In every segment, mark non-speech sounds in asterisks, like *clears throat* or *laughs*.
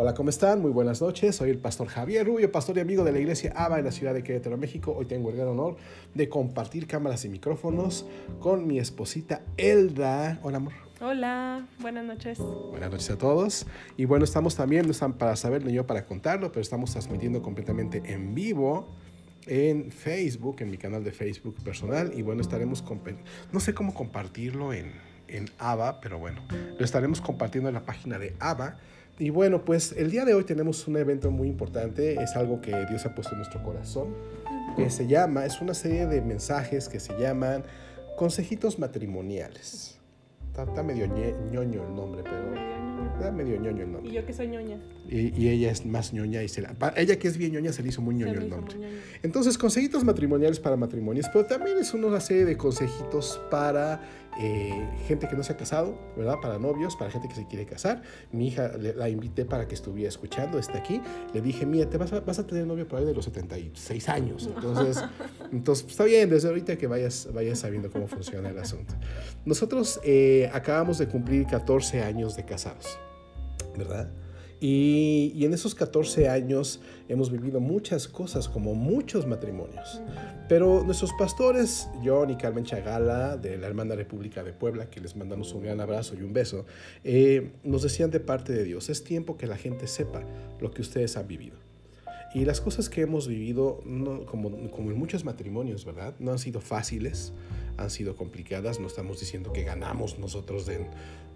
Hola, ¿cómo están? Muy buenas noches. Soy el pastor Javier Rubio, pastor y amigo de la iglesia ABA en la ciudad de Querétaro, México. Hoy tengo el gran honor de compartir cámaras y micrófonos con mi esposita Elda. Hola, amor. Hola, buenas noches. Buenas noches a todos. Y bueno, estamos también, no están para saber ni yo para contarlo, pero estamos transmitiendo completamente en vivo en Facebook, en mi canal de Facebook personal. Y bueno, estaremos, no sé cómo compartirlo en, en ABA, pero bueno, lo estaremos compartiendo en la página de ABA. Y bueno, pues el día de hoy tenemos un evento muy importante, es algo que Dios ha puesto en nuestro corazón, que se llama, es una serie de mensajes que se llaman consejitos matrimoniales. Está, medio ñoño el nombre, pero está medio ñoño el nombre. Y yo que soy ñoña. Y, ella es más ñoña y se la, ella que es bien ñoña se le hizo muy ñoño el nombre. Entonces, consejitos matrimoniales para matrimonios, pero también es una serie de consejitos para eh, gente que no se ha casado, ¿verdad? Para novios, para gente que se quiere casar. Mi hija la invité para que estuviera escuchando, está aquí. Le dije, mira, te vas a, vas a tener novio por ahí de los 76 años. Entonces, *laughs* entonces está bien, desde ahorita que vayas, vayas sabiendo cómo funciona el asunto. Nosotros eh, acabamos de cumplir 14 años de casados, ¿verdad? Y, en esos 14 años hemos vivido muchas cosas, como muchos matrimonios. Pero nuestros pastores, John y Carmen Chagala, de la Hermana República de Puebla, que les mandamos un gran abrazo y un beso, eh, nos decían de parte de Dios, es tiempo que la gente sepa lo que ustedes han vivido. Y las cosas que hemos vivido, como, como en muchos matrimonios, ¿verdad? No han sido fáciles, han sido complicadas, no estamos diciendo que ganamos nosotros.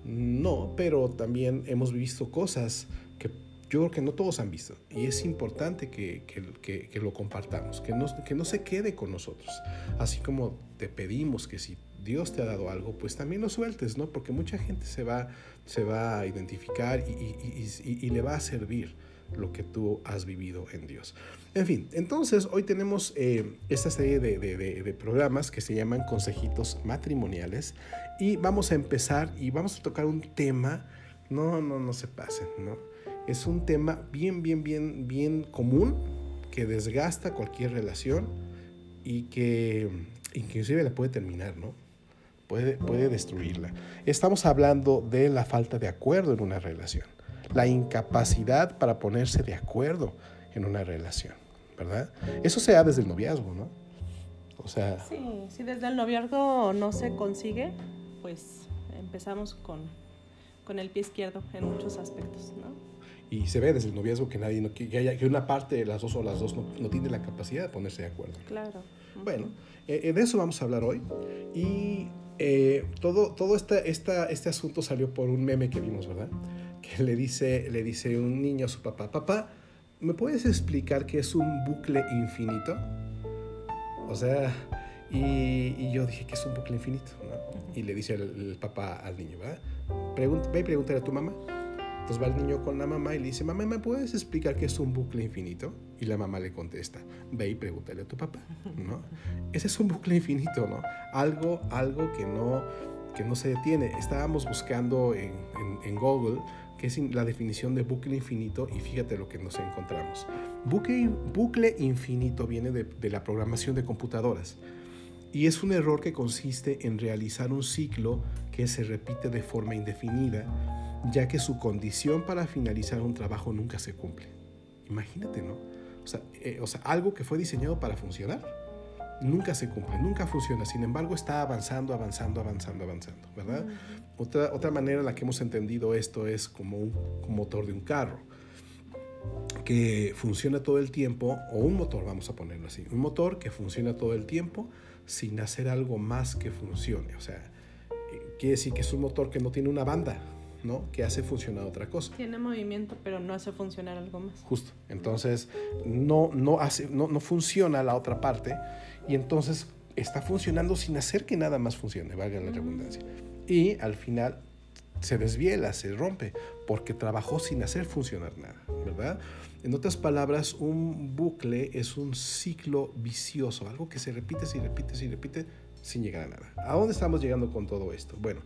No, pero también hemos visto cosas que yo creo que no todos han visto y es importante que, que, que, lo compartamos, que no, que no se quede con nosotros. Así como te pedimos que si Dios te ha dado algo, pues también lo sueltes, ¿no? Porque mucha gente se va, se va a identificar y, y, y, y le va a servir lo que tú has vivido en Dios. En fin, entonces hoy tenemos eh, esta serie de, de, de, programas que se llaman consejitos matrimoniales y vamos a empezar y vamos a tocar un tema, no, no, no se pasen, ¿no? Es un tema bien, bien, bien, bien común que desgasta cualquier relación y que inclusive la puede terminar, ¿no? Puede, puede destruirla. Estamos hablando de la falta de acuerdo en una relación, la incapacidad para ponerse de acuerdo en una relación, ¿verdad? Eso se da desde el noviazgo, ¿no? O sea... Sí, si desde el noviazgo no se consigue, pues empezamos con, con el pie izquierdo en muchos aspectos, ¿no? y se ve desde el noviazgo que nadie no, que, haya, que una parte de las dos o las dos no, no, tiene la capacidad de ponerse de acuerdo. Claro. Bueno, eh, de eso vamos a hablar hoy. Y eh, todo, todo este, esta, este asunto salió por un meme que vimos, ¿verdad? Que le dice, le dice un niño a su papá, papá, ¿me puedes explicar qué es un bucle infinito? O sea, y, y yo dije que es un bucle infinito, ¿no? Y le dice el, el papá al niño, ¿verdad? Pregunta, ve y pregúntale a tu mamá. Entonces va el niño con la mamá y le dice, mamá, ¿me puedes explicar qué es un bucle infinito? Y la mamá le contesta, ve y pregúntale a tu papá, ¿no? Ese es un bucle infinito, ¿no? Algo, algo que no, que no se detiene. Estábamos buscando en, en, Google qué es la definición de bucle infinito y fíjate lo que nos encontramos. Bucle, bucle infinito viene de, de la programación de computadoras. Y es un error que consiste en realizar un ciclo que se repite de forma indefinida ya que su condición para finalizar un trabajo nunca se cumple. Imagínate, ¿no? O sea, eh, o sea, algo que fue diseñado para funcionar nunca se cumple, nunca funciona. Sin embargo, está avanzando, avanzando, avanzando, avanzando, ¿verdad? otra, otra manera en la que hemos entendido esto es como un motor de un carro que funciona todo el tiempo, o un motor, vamos a ponerlo así, un motor que funciona todo el tiempo sin hacer algo más que funcione. O sea, quiere decir que es un motor que no tiene una banda, ¿no? Que hace funcionar otra cosa. Tiene movimiento, pero no hace funcionar algo más. Justo. Entonces, no, no, hace, no, no funciona la otra parte y entonces está funcionando sin hacer que nada más funcione, valga la redundancia. Y al final se desviela, se rompe, porque trabajó sin hacer funcionar nada, ¿verdad? En otras palabras, un bucle es un ciclo vicioso, algo que se repite, se repite, se repite, sin llegar a nada. ¿A dónde estamos llegando con todo esto? Bueno,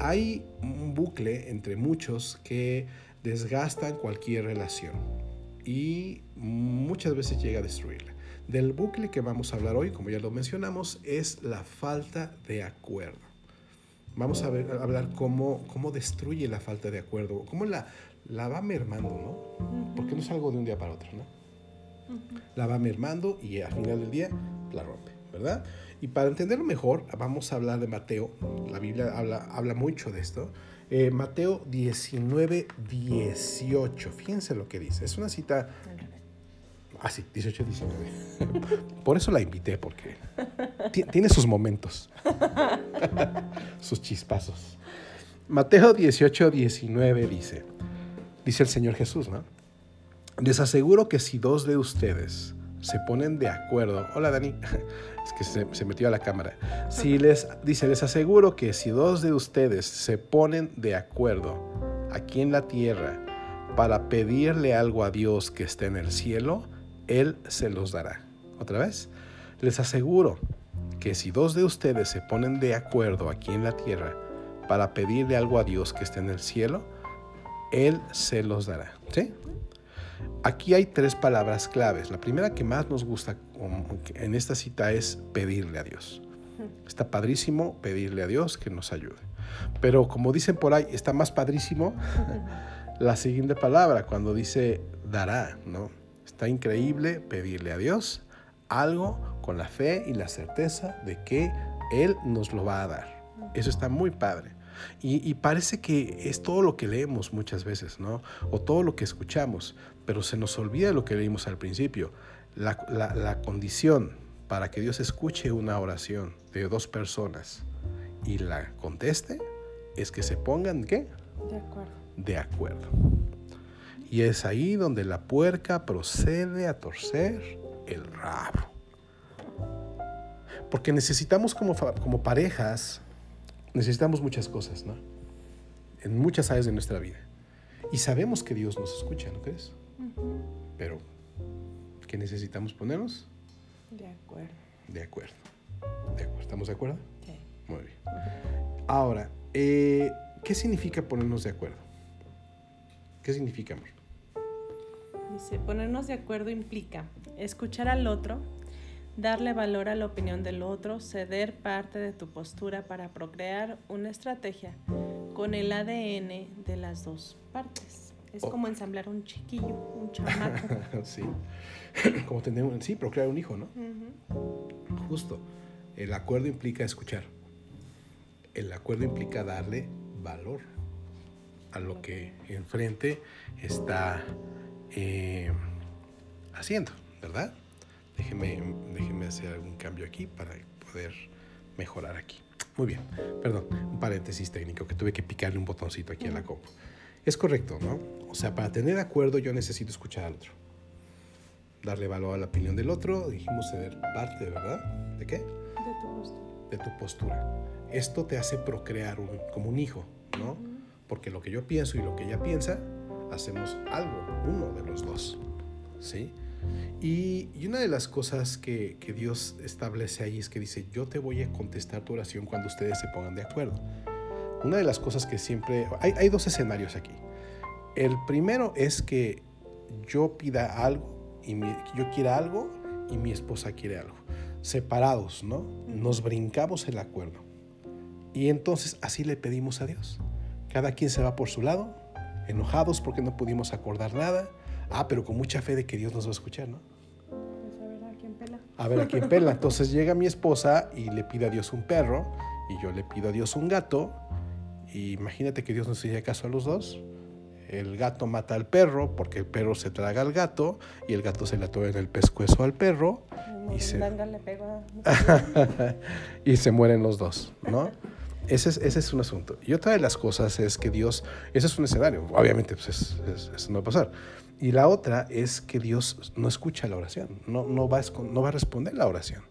hay un bucle entre muchos que desgastan cualquier relación y muchas veces llega a destruirla. Del bucle que vamos a hablar hoy, como ya lo mencionamos, es la falta de acuerdo. Vamos a, ver, hablar cómo, cómo destruye la falta de acuerdo, cómo la, la va mermando, ¿no? Porque no es algo de un día para otro, ¿no? La va mermando y al final del día la rompe, ¿verdad? Y para entenderlo mejor, vamos a hablar de Mateo. La Biblia habla, habla mucho de esto. Eh, Mateo 19, 18. Fíjense lo que dice. Es una cita... Ah, sí, 18, 19. *laughs* Por eso la invité, porque tiene sus momentos, *laughs* sus chispazos. Mateo 18, 19 dice, dice el Señor Jesús, ¿no? Les aseguro que si dos de ustedes se ponen de acuerdo, hola Dani, *laughs* es que se, metió a la cámara, si les, dice, les aseguro que si dos de ustedes se ponen de acuerdo aquí en la tierra para pedirle algo a Dios que esté en el cielo, Él se los dará. Otra vez, les aseguro que si dos de ustedes se ponen de acuerdo aquí en la tierra para pedirle algo a Dios que esté en el cielo, Él se los dará. ¿Sí? Aquí hay tres palabras claves. La primera que más nos gusta en esta cita es pedirle a Dios. Está padrísimo pedirle a Dios que nos ayude. Pero como dicen por ahí, está más padrísimo *laughs* la siguiente palabra cuando dice dará, ¿no? Está increíble pedirle a Dios algo con la fe y la certeza de que Él nos lo va a dar. Eso está muy padre. Y, parece que es todo lo que leemos muchas veces, ¿no? O todo lo que escuchamos, pero se nos olvida lo que leímos al principio. La, condición para que Dios escuche una oración de dos personas y la conteste es que se pongan, ¿qué? De acuerdo. De acuerdo. Y es ahí donde la puerca procede a torcer el rabo. Porque necesitamos como, como parejas necesitamos muchas cosas, ¿no? En muchas áreas de nuestra vida. Y sabemos que Dios nos escucha, ¿no crees? Pero, ¿qué necesitamos ponernos? De acuerdo. De acuerdo. De acuerdo. ¿Estamos de acuerdo? Sí. Muy bien. Ahora, eh, ¿qué significa ponernos de acuerdo? ¿Qué significa, amor? Dice, ponernos de acuerdo implica escuchar al otro, darle valor a la opinión del otro, ceder parte de tu postura para procrear una estrategia con el ADN de las dos partes. Es oh. como ensamblar un chiquillo, un chamaco. *laughs* sí, *clears throat* como tener un, sí, procrear un hijo, ¿no? Justo. El acuerdo implica escuchar. El acuerdo implica darle valor a lo que enfrente está eh, haciendo, ¿verdad? Déjeme, déjeme hacer algún cambio aquí para poder mejorar aquí. Muy bien, perdón, un paréntesis técnico que tuve que picarle un botoncito aquí a la compu. Es correcto, ¿no? O sea, para tener acuerdo yo necesito escuchar al otro. Darle valor a la opinión del otro, dijimos ceder parte, ¿verdad? ¿De qué? De tu postura. De tu postura. Esto te hace procrear un, como un hijo, ¿no? Porque lo que yo pienso y lo que ella piensa, hacemos algo, uno de los dos, ¿sí? Y, una de las cosas que, Dios establece ahí es que dice, yo te voy a contestar tu oración cuando ustedes se pongan de acuerdo. Una de las cosas que siempre... Hay, dos escenarios aquí. El primero es que yo pida algo y yo quiera algo y mi esposa quiere algo. Separados, ¿no? Nos brincamos el acuerdo. Y entonces así le pedimos a Dios. Cada quien se va por su lado, enojados porque no pudimos acordar nada Ah, pero con mucha fe de que Dios nos va a escuchar, ¿no? Pues a ver a quién pela. A ver a quién pela. *laughs* Entonces llega mi esposa y le pide a Dios un perro y yo le pido a Dios un gato. Y imagínate que Dios nos hiciera caso a los dos. El gato mata al perro porque el perro se traga al gato y el gato se le atora en el pescuezo al perro. y se... *laughs* y se mueren los dos, ¿no? *laughs* Ese es, ese es un asunto. Y otra de las cosas es que Dios, ese es un escenario, obviamente pues eso no va a pasar. Y la otra es que Dios no escucha la oración, no, no, va, a, no va a responder la oración.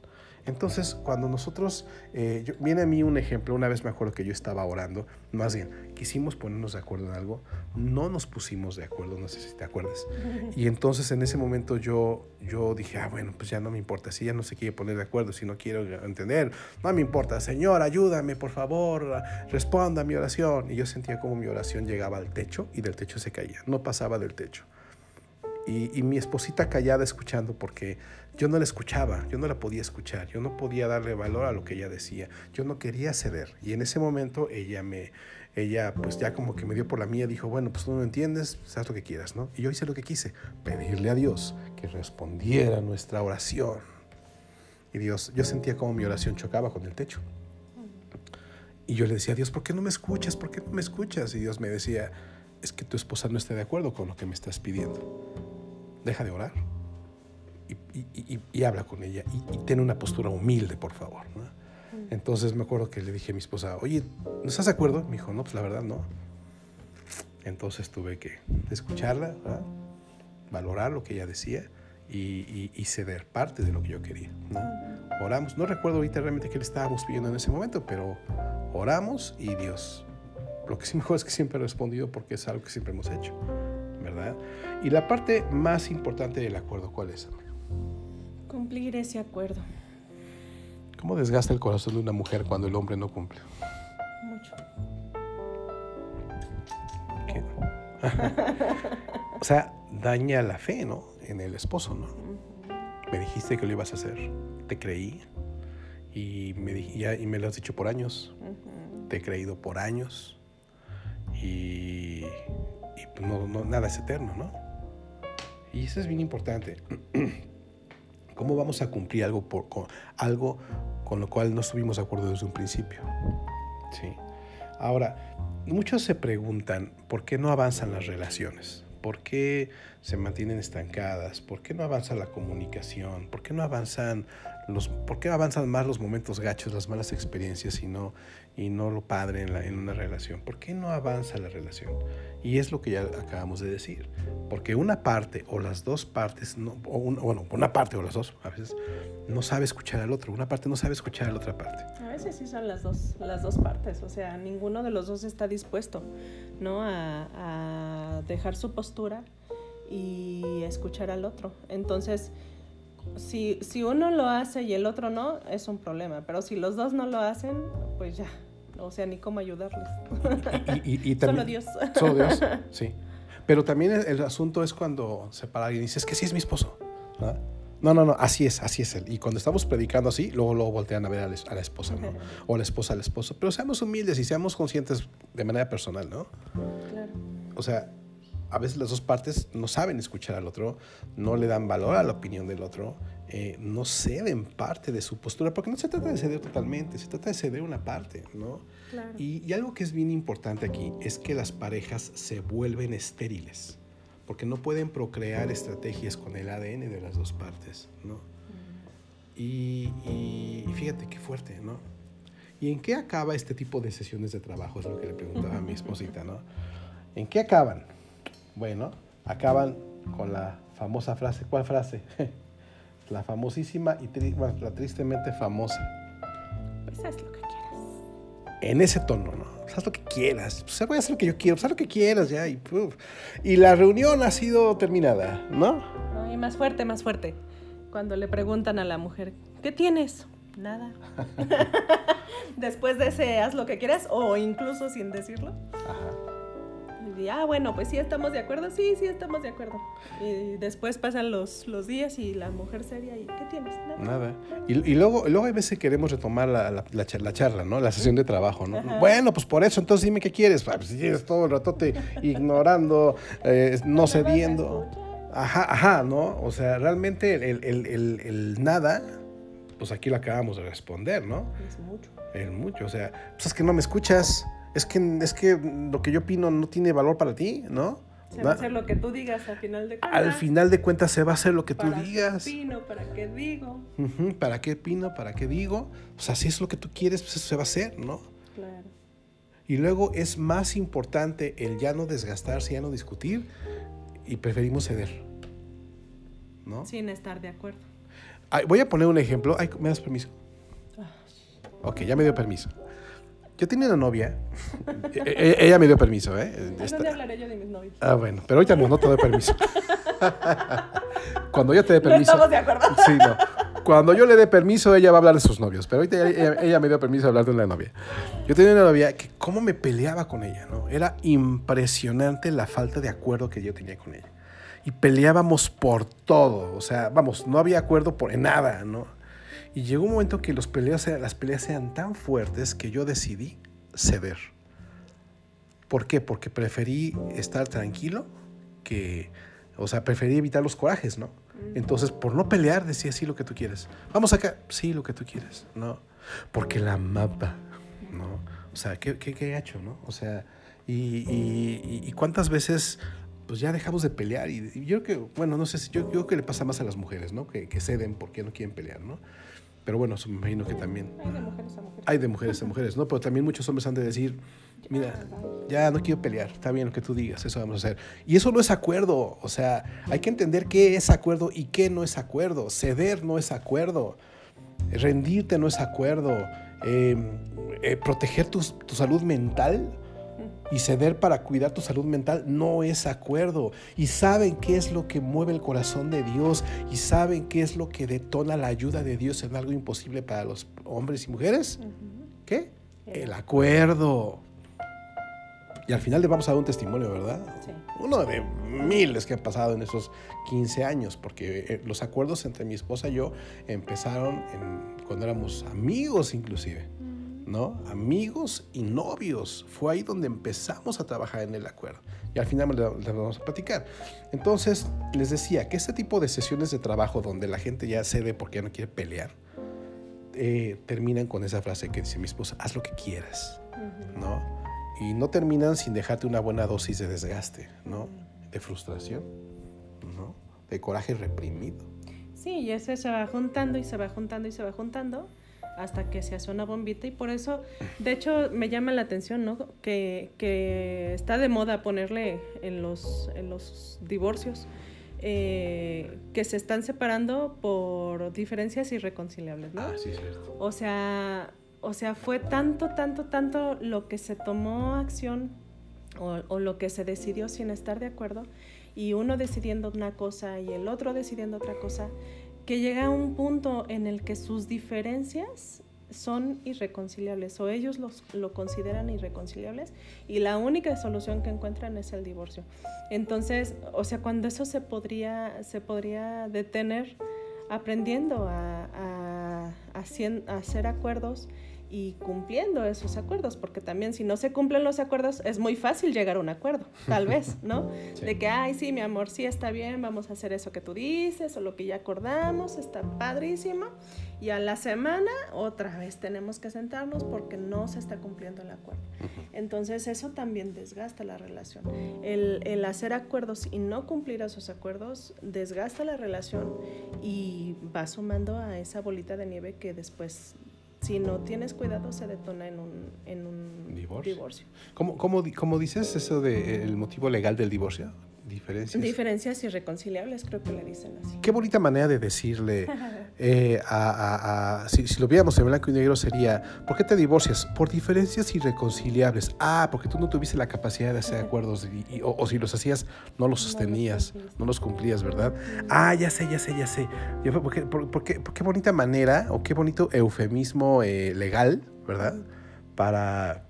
Entonces, cuando nosotros, eh, viene a mí un ejemplo, una vez me acuerdo que yo estaba orando, más bien, quisimos ponernos de acuerdo en algo, no nos pusimos de acuerdo, no sé si te acuerdas. *laughs* Y entonces en ese momento yo, yo dije, ah, bueno, pues ya no me importa, si ya no se quiere poner de acuerdo, si no quiero entender, no me importa, Señor, ayúdame, por favor, responda a mi oración. Y yo sentía como mi oración llegaba al techo y del techo se caía, no pasaba del techo. Y, mi esposita callada escuchando porque yo no la escuchaba, yo no la podía escuchar, yo no podía darle valor a lo que ella decía, yo no quería ceder. Y en ese momento ella me, ella pues ya como que me dio por la mía, dijo, bueno, pues tú no entiendes, pues, haz lo que quieras, ¿no? Y yo hice lo que quise, pedirle a Dios que respondiera nuestra oración. Y Dios, yo sentía como mi oración chocaba con el techo. Y yo le decía, Dios, ¿por qué no me escuchas? ¿Por qué no me escuchas? Y Dios me decía, es que tu esposa no está de acuerdo con lo que me estás pidiendo. Deja de orar y, habla con ella y, tiene una postura humilde, por favor. Entonces me acuerdo que le dije a mi esposa, oye, ¿no estás de acuerdo? Me dijo, no, pues la verdad no. Entonces tuve que escucharla, valorar lo que ella decía y, ceder parte de lo que yo quería. Oramos, no recuerdo ahorita realmente qué le estábamos pidiendo en ese momento, pero oramos y Dios lo que sí mejor es que siempre he respondido porque es algo que siempre hemos hecho, ¿verdad? Y la parte más importante del acuerdo, ¿cuál es, amigo? Cumplir ese acuerdo. ¿Cómo desgasta el corazón de una mujer cuando el hombre no cumple? Mucho. ¿Qué? *laughs* o sea, daña la fe, ¿no? En el esposo, ¿no? Me dijiste que lo ibas a hacer, te creí y me, y me lo has dicho por años, te he creído por años y, pues no, nada es eterno, ¿no? Y eso es bien importante. *clears throat* ¿Cómo vamos a cumplir algo, por, con, algo con lo cual no estuvimos de acuerdo desde un principio? Sí. Ahora, muchos se preguntan por qué no avanzan las relaciones, por qué se mantienen estancadas, por qué no avanza la comunicación, por qué no avanzan por qué avanzan más los momentos gachos, las malas experiencias y no, y no lo padre en, una relación? ¿Por qué no avanza la relación? Y es lo que ya acabamos de decir. Porque una parte o las dos partes, no, bueno, una parte o las dos, a veces no sabe escuchar al otro. Una parte no sabe escuchar a la otra parte. A veces sí son las dos, las dos partes. O sea, ninguno de los dos está dispuesto ¿no? a dejar su postura y escuchar al otro. Entonces, si, si uno lo hace y el otro no, es un problema. Pero si los dos no lo hacen, pues ya. O sea, ni cómo ayudarles. Y, *laughs* solo Dios. Solo Dios, *laughs* sí. Pero también el, asunto es cuando se para alguien y dice, es que sí es mi esposo. ¿no? No, no, así es, así es él. Y cuando estamos predicando así, luego, luego voltean a ver a la, esposa, ¿no? O la esposa al esposo. Pero seamos humildes y seamos conscientes de manera personal, ¿no? Claro. O sea, a veces las dos partes no saben escuchar al otro, no le dan valor a la opinión del otro, eh, no ceden parte de su postura, porque no se trata de ceder totalmente, se trata de ceder una parte, ¿no? Y, y, algo que es bien importante aquí es que las parejas se vuelven estériles, porque no pueden procrear estrategias con el ADN de las dos partes, ¿no? Y, y, fíjate qué fuerte, ¿no? ¿Y en qué acaba este tipo de sesiones de trabajo? Es lo que le preguntaba a mi esposita, ¿no? ¿En qué acaban? Bueno, acaban con la famosa frase. ¿Cuál frase? *laughs* la famosísima y la tristemente famosa. Pues haz lo que quieras. En ese tono, ¿no? Pues haz lo que quieras. Pues voy a hacer lo que yo quiero. Pues haz lo que quieras ya. Y, y la reunión ha sido terminada, ¿no? Y más fuerte, más fuerte. Cuando le preguntan a la mujer, ¿qué tienes? Nada. *laughs* Después de ese haz lo que quieras o incluso sin decirlo. Ajá y ah, bueno, pues sí estamos de acuerdo, sí, sí estamos de acuerdo. Y después pasan los, los días y la mujer seria, ¿y qué tienes? Nada. Y, y, luego, luego hay veces que queremos retomar la, la, la, charla, ¿no? La sesión de trabajo, ¿no? Bueno, pues por eso, entonces dime qué quieres. Ah, pues si quieres todo el ratote ignorando, eh, no cediendo. Ajá, ajá, ¿no? O sea, realmente el, el, el, el, nada, pues aquí lo acabamos de responder, ¿no? Es mucho. Es mucho, o sea, pues es que no me escuchas es que, es que lo que yo opino no tiene valor para ti, ¿no? Se va a hacer lo que tú digas al final de cuentas. Al final de cuentas se va a hacer lo que tú digas. ¿Para qué opino? ¿Para qué digo? ¿Para qué opino? ¿Para qué digo? O sea, si es lo que tú quieres, pues eso se va a hacer, ¿no? Claro. Y luego es más importante el ya no desgastarse, ya no discutir y preferimos ceder. ¿No? Sin estar de acuerdo. voy a poner un ejemplo. ¿Me das permiso? Ah. Ok, ya me dio permiso. Yo tenía una novia. E, e, ella me dio permiso, ¿eh? ¿Dónde hablaré yo de mis novios? Ah, bueno, pero ahorita no, no te doy permiso. *laughs* Cuando yo te dé permiso. No estamos de acuerdo. Sí, no. Cuando yo le dé permiso, ella va a hablar de sus novios. Pero ahorita ella, me dio permiso de hablar de una novia. Yo tenía una novia que, cómo me peleaba con ella, ¿no? Era impresionante la falta de acuerdo que yo tenía con ella. y peleábamos por todo, o sea, vamos, no había acuerdo por nada, ¿no? Y llegó un momento que los peleas, las peleas eran tan fuertes que yo decidí ceder. ¿Por qué? Porque preferí estar tranquilo que, o sea, preferí evitar los corajes, ¿no? Entonces, por no pelear, decía, sí, lo que tú quieres. Vamos acá, sí, lo que tú quieres, ¿no? Porque la mapa, ¿no? O sea, qué, qué, qué gacho, ¿no? O sea, y, y, cuántas veces pues ya dejamos de pelear. Y, yo creo que, bueno, no sé si yo, yo, creo que le pasa más a las mujeres, ¿no? Que, que ceden porque no quieren pelear, ¿no? Pero bueno, me imagino que también. Hay de mujeres a mujeres. Hay de mujeres a mujeres, ¿no? Pero también muchos hombres han de decir, mira, ya no quiero pelear, está bien lo que tú digas, eso vamos a hacer. Y eso no es acuerdo, o sea, hay que entender qué es acuerdo y qué no es acuerdo. Ceder no es acuerdo, rendirte no es acuerdo, eh, eh, proteger tu, tu salud mental y ceder para cuidar tu salud mental no es acuerdo. Y saben qué es lo que mueve el corazón de Dios y saben qué es lo que detona la ayuda de Dios en algo imposible para los hombres y mujeres. ¿Qué? El acuerdo. Y al final le vamos a dar un testimonio, ¿verdad? Sí. Uno de miles que han pasado en esos 15 años, porque eh, los acuerdos entre mi esposa y yo empezaron cuando éramos amigos inclusive. ¿No? Amigos y novios. Fue ahí donde empezamos a trabajar en el acuerdo. Y al final les vamos a platicar. Entonces, les decía que este tipo de sesiones de trabajo donde la gente ya cede porque ya no quiere pelear, eh, terminan con esa frase que dice mi esposa, haz lo que quieras, ¿no? Y no terminan sin dejarte una buena dosis de desgaste, ¿no? De frustración, ¿no? De coraje reprimido. Sí, y ese se va juntando y se va juntando y se va juntando hasta que se hace una bombita y por eso, de hecho, me llama la atención, ¿no? Que, que está de moda ponerle en los, en los divorcios eh, que se están separando por diferencias irreconciliables, ¿no? Ah, sí, cierto. O sea, o sea, fue tanto, tanto, tanto lo que se tomó acción o, o lo que se decidió sin estar de acuerdo y uno decidiendo una cosa y el otro decidiendo otra cosa que llega a un punto en el que sus diferencias son irreconciliables o ellos los, lo consideran irreconciliables y la única solución que encuentran es el divorcio. Entonces, o sea, cuando eso se podría, se podría detener aprendiendo a, a, a hacer acuerdos y cumpliendo esos acuerdos, porque también si no se cumplen los acuerdos es muy fácil llegar a un acuerdo, tal vez, ¿no? *laughs* De que, ay, sí, mi amor, sí está bien, vamos a hacer eso que tú dices o lo que ya acordamos, está padrísimo. Y a la semana otra vez tenemos que sentarnos porque no se está cumpliendo el acuerdo. Entonces eso también desgasta la relación. El, el hacer acuerdos y no cumplir esos acuerdos desgasta la relación y va sumando a esa bolita de nieve que después si no tienes cuidado se detona en un, en un divorcio. ¿Cómo, cómo, cómo, dices eso del motivo legal del divorcio? Diferencias. Diferencias irreconciliables, creo que le dicen así. Qué bonita manera de decirle *laughs* eh, a, a, si, si, lo viéramos en blanco y negro sería, ¿por qué te divorcias? Por diferencias irreconciliables. Ah, porque tú no tuviste la capacidad de hacer acuerdos o, si los hacías no los sostenías, no los cumplías, ¿verdad? Ah, ya sé, ya sé, ya sé. ¿Por qué, por, qué, qué bonita manera o qué bonito eufemismo eh, legal, ¿verdad? Para,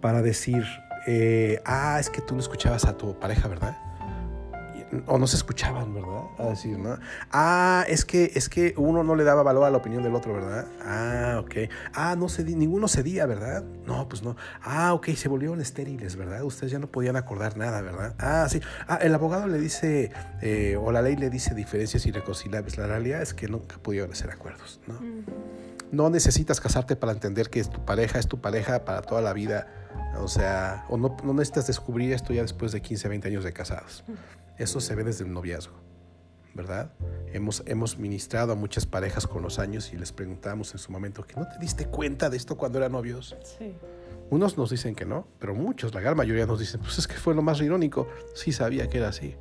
para decir eh, ah, es que tú no escuchabas a tu pareja, ¿verdad? O no se escuchaban, ¿verdad? A decir, ¿no? Ah, es que, es que uno no le daba valor a la opinión del otro, ¿verdad? Ah, ok. Ah, no cedí, ninguno cedía, ¿verdad? No, pues no. Ah, ok, se volvieron estériles, ¿verdad? Ustedes ya no podían acordar nada, ¿verdad? Ah, sí. Ah, el abogado le dice, eh, o la ley le dice diferencias irreconciliables. La realidad es que nunca pudieron hacer acuerdos, ¿no? No necesitas casarte para entender que es tu pareja, es tu pareja para toda la vida o sea, o no, no, necesitas descubrir esto ya después de 15, 20 años de casados. Eso se ve desde el noviazgo, ¿verdad? Hemos, hemos ministrado a muchas parejas con los años y les preguntamos en su momento, ¿que no te diste cuenta de esto cuando eran novios? Sí. Unos nos dicen que no, pero muchos, la gran mayoría nos dicen, pues es que fue lo más irónico. Sí sabía que era así.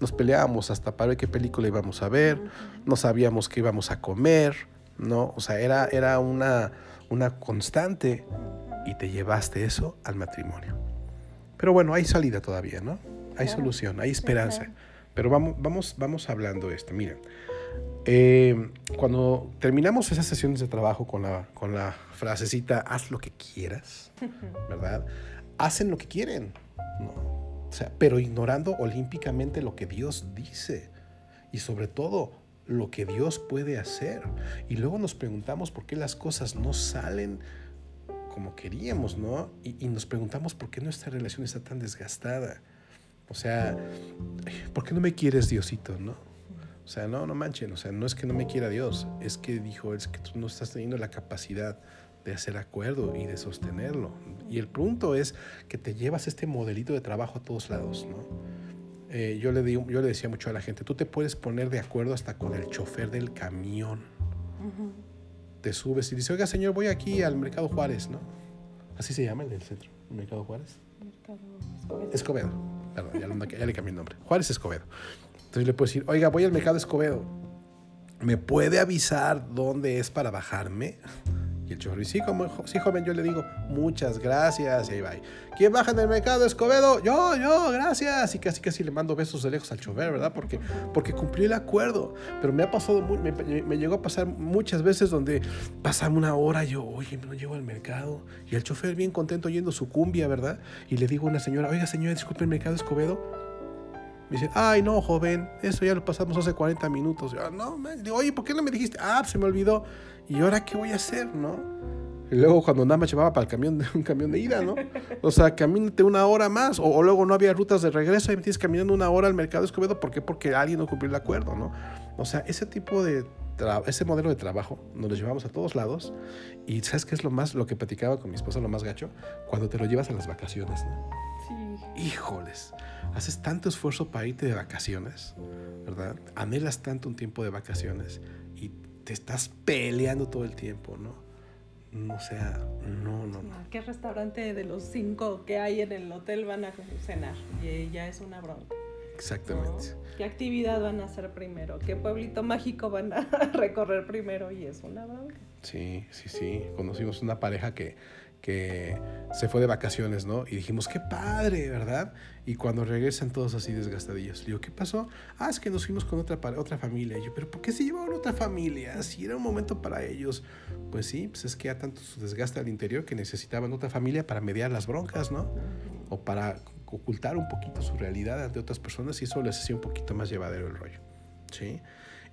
Nos peleábamos hasta para ver qué película íbamos a ver, no sabíamos qué íbamos a comer, ¿no? O sea, era, era una, una constante y te llevaste eso al matrimonio. Pero bueno, hay salida todavía, ¿no? Hay solución, hay esperanza. Pero vamos, vamos, vamos hablando de esto. Miren, eh, cuando terminamos esas sesiones de trabajo con la, con la frasecita, haz lo que quieras, *laughs* ¿verdad? Hacen lo que quieren, ¿no? O sea, pero ignorando olímpicamente lo que Dios dice. Y sobre todo, lo que Dios puede hacer. Y luego nos preguntamos por qué las cosas no salen como queríamos, ¿no? Y, nos preguntamos por qué nuestra relación está tan desgastada. O sea, ¿por qué no me quieres, Diosito, no? O sea, no, no manchen, o sea, no es que no me quiera Dios, es que dijo, es que tú no estás teniendo la capacidad de hacer acuerdo y de sostenerlo. Y el punto es que te llevas este modelito de trabajo a todos lados, ¿no? Eh, yo, le digo, yo le decía mucho a la gente, tú te puedes poner de acuerdo hasta con el chofer del camión. Te subes y dices, oiga señor, voy aquí al Mercado Juárez, ¿no? Así se llama el del centro, Mercado Juárez. Mercado Escobedo. Escobedo. Perdón, ya, ya le cambié el nombre. Juárez Escobedo. Entonces le puedo decir, oiga, voy al Mercado Escobedo. ¿Me puede avisar dónde es para bajarme? Y el chofer sí, como, sí, joven, yo le digo, muchas gracias, y ahí va. ¿Quién baja en el mercado Escobedo? Yo, yo, gracias. Y casi, casi le mando besos de lejos al chofer, ¿verdad? Porque, porque cumplí el acuerdo. Pero me ha pasado, muy, me, llegó a pasar muchas veces donde pasa una hora, yo, oye, no llego al mercado. Y el chofer bien contento yendo su cumbia, ¿verdad? Y le digo a una señora, oiga, señora, disculpe el mercado Escobedo. Me dice, ay, no, joven, eso ya lo pasamos hace 40 minutos. Yo, no, digo, oye, ¿por qué no me dijiste? Ah, se me olvidó. ¿y ahora qué voy a hacer, no? Y luego cuando nada más llevaba para el camión de, *laughs* un camión de ida, ¿no? O sea, camínate una hora más. O, luego no había rutas de regreso y me tienes caminando una hora al mercado Escobedo. ¿Por qué? Porque alguien no cumplió el acuerdo, ¿no? O sea, ese tipo de ese modelo de trabajo nos lo llevamos a todos lados. Y ¿sabes qué es lo más, lo que platicaba con mi esposa, lo más gacho? Cuando te lo llevas a las vacaciones, ¿no? Sí. Híjoles, haces tanto esfuerzo para irte de vacaciones, ¿verdad? Anhelas tanto un tiempo de vacaciones y te estás peleando todo el tiempo, ¿no? O sea, no, no, no. ¿Qué restaurante de los cinco que hay en el hotel van a cenar? Y ya es una bronca. Exactamente. ¿Qué actividad van a hacer primero? ¿Qué pueblito mágico van a *laughs* recorrer primero? Y es una bronca. Sí, sí, sí. Conocimos una pareja que que se fue de vacaciones, ¿no? Y dijimos, qué padre, ¿verdad? Y cuando regresan todos así desgastadillos, digo, ¿qué pasó? Ah, es que nos fuimos con otra, otra familia. Y yo, ¿pero por qué se llevaron otra familia? Si era un momento para ellos. Pues sí, pues es que ya tanto su desgaste al interior que necesitaban otra familia para mediar las broncas, ¿no? O para ocultar un poquito su realidad ante otras personas y eso les hacía un poquito más llevadero el rollo, ¿sí?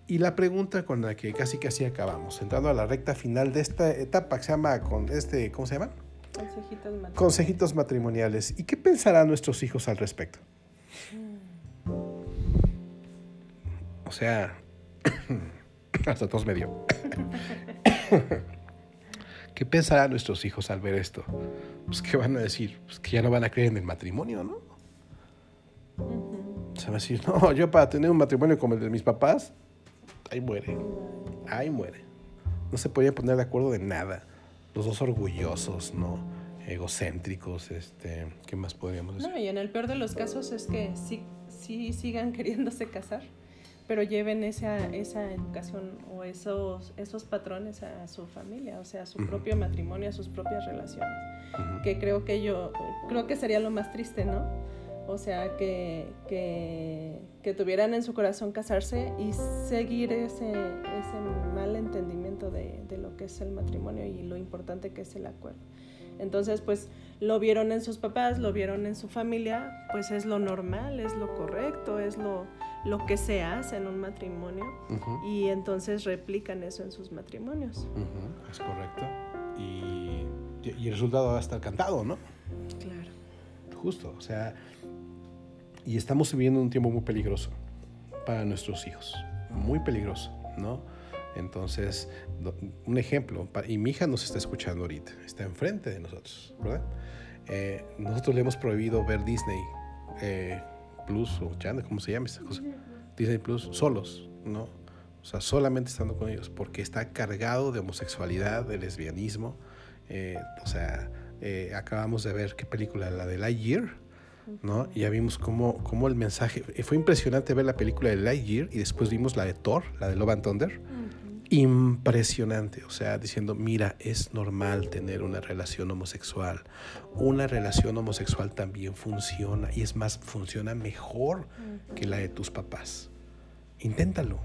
Y la pregunta con la que casi casi acabamos, entrando a la recta final de esta etapa que se llama con este, ¿cómo se llaman? Consejitos matrimoniales. Consejitos matrimoniales. ¿Y qué pensarán nuestros hijos al respecto? O sea, *coughs* hasta todos me dio. *coughs* ¿Qué pensarán nuestros hijos al ver esto? Pues, ¿qué van a decir? Pues que ya no van a creer en el matrimonio, ¿no? Se van a decir, no, yo para tener un matrimonio como el de mis papás, ahí muere. Ahí muere. No se podían poner de acuerdo de nada. Los dos orgullosos, ¿no? Egocéntricos, este, ¿qué más podríamos decir? No, y en el peor de los casos es que sí, sí sigan *laughs* queriéndose casar, pero lleven esa, esa educación o esos, esos patrones a su familia, o sea, a su propio matrimonio, a sus propias relaciones. Que creo que yo, creo que sería lo más triste, ¿no? O sea, que, que, tuvieran en su corazón casarse y seguir ese, ese mal entendimiento de, de, lo que es el matrimonio y lo importante que es el acuerdo. Entonces, pues lo vieron en sus papás, lo vieron en su familia, pues es lo normal, es lo correcto, es lo, lo que se hace en un matrimonio y entonces replican eso en sus matrimonios. Es correcto. Y, y el resultado va a estar cantado, ¿no? Claro. Justo, o sea, y estamos viviendo un tiempo muy peligroso para nuestros hijos, muy peligroso, ¿no? Entonces, un ejemplo, y mi hija nos está escuchando ahorita, está enfrente de nosotros, ¿verdad? Eh, nosotros le hemos prohibido ver Disney eh, Plus o Channel, ¿cómo se llama esta cosa? Disney Plus, solos, ¿no? O sea, solamente estando con ellos, porque está cargado de homosexualidad, de lesbianismo. Eh, o sea, acabamos de ver qué película, la de Lightyear, ¿no? Y ya vimos cómo, cómo, el mensaje, fue impresionante ver la película de Lightyear y después vimos la de Thor, la de Love and Thunder. Impresionante, o sea, diciendo, mira, es normal tener una relación homosexual. Una relación homosexual también funciona y es más, funciona mejor que la de tus papás. Inténtalo.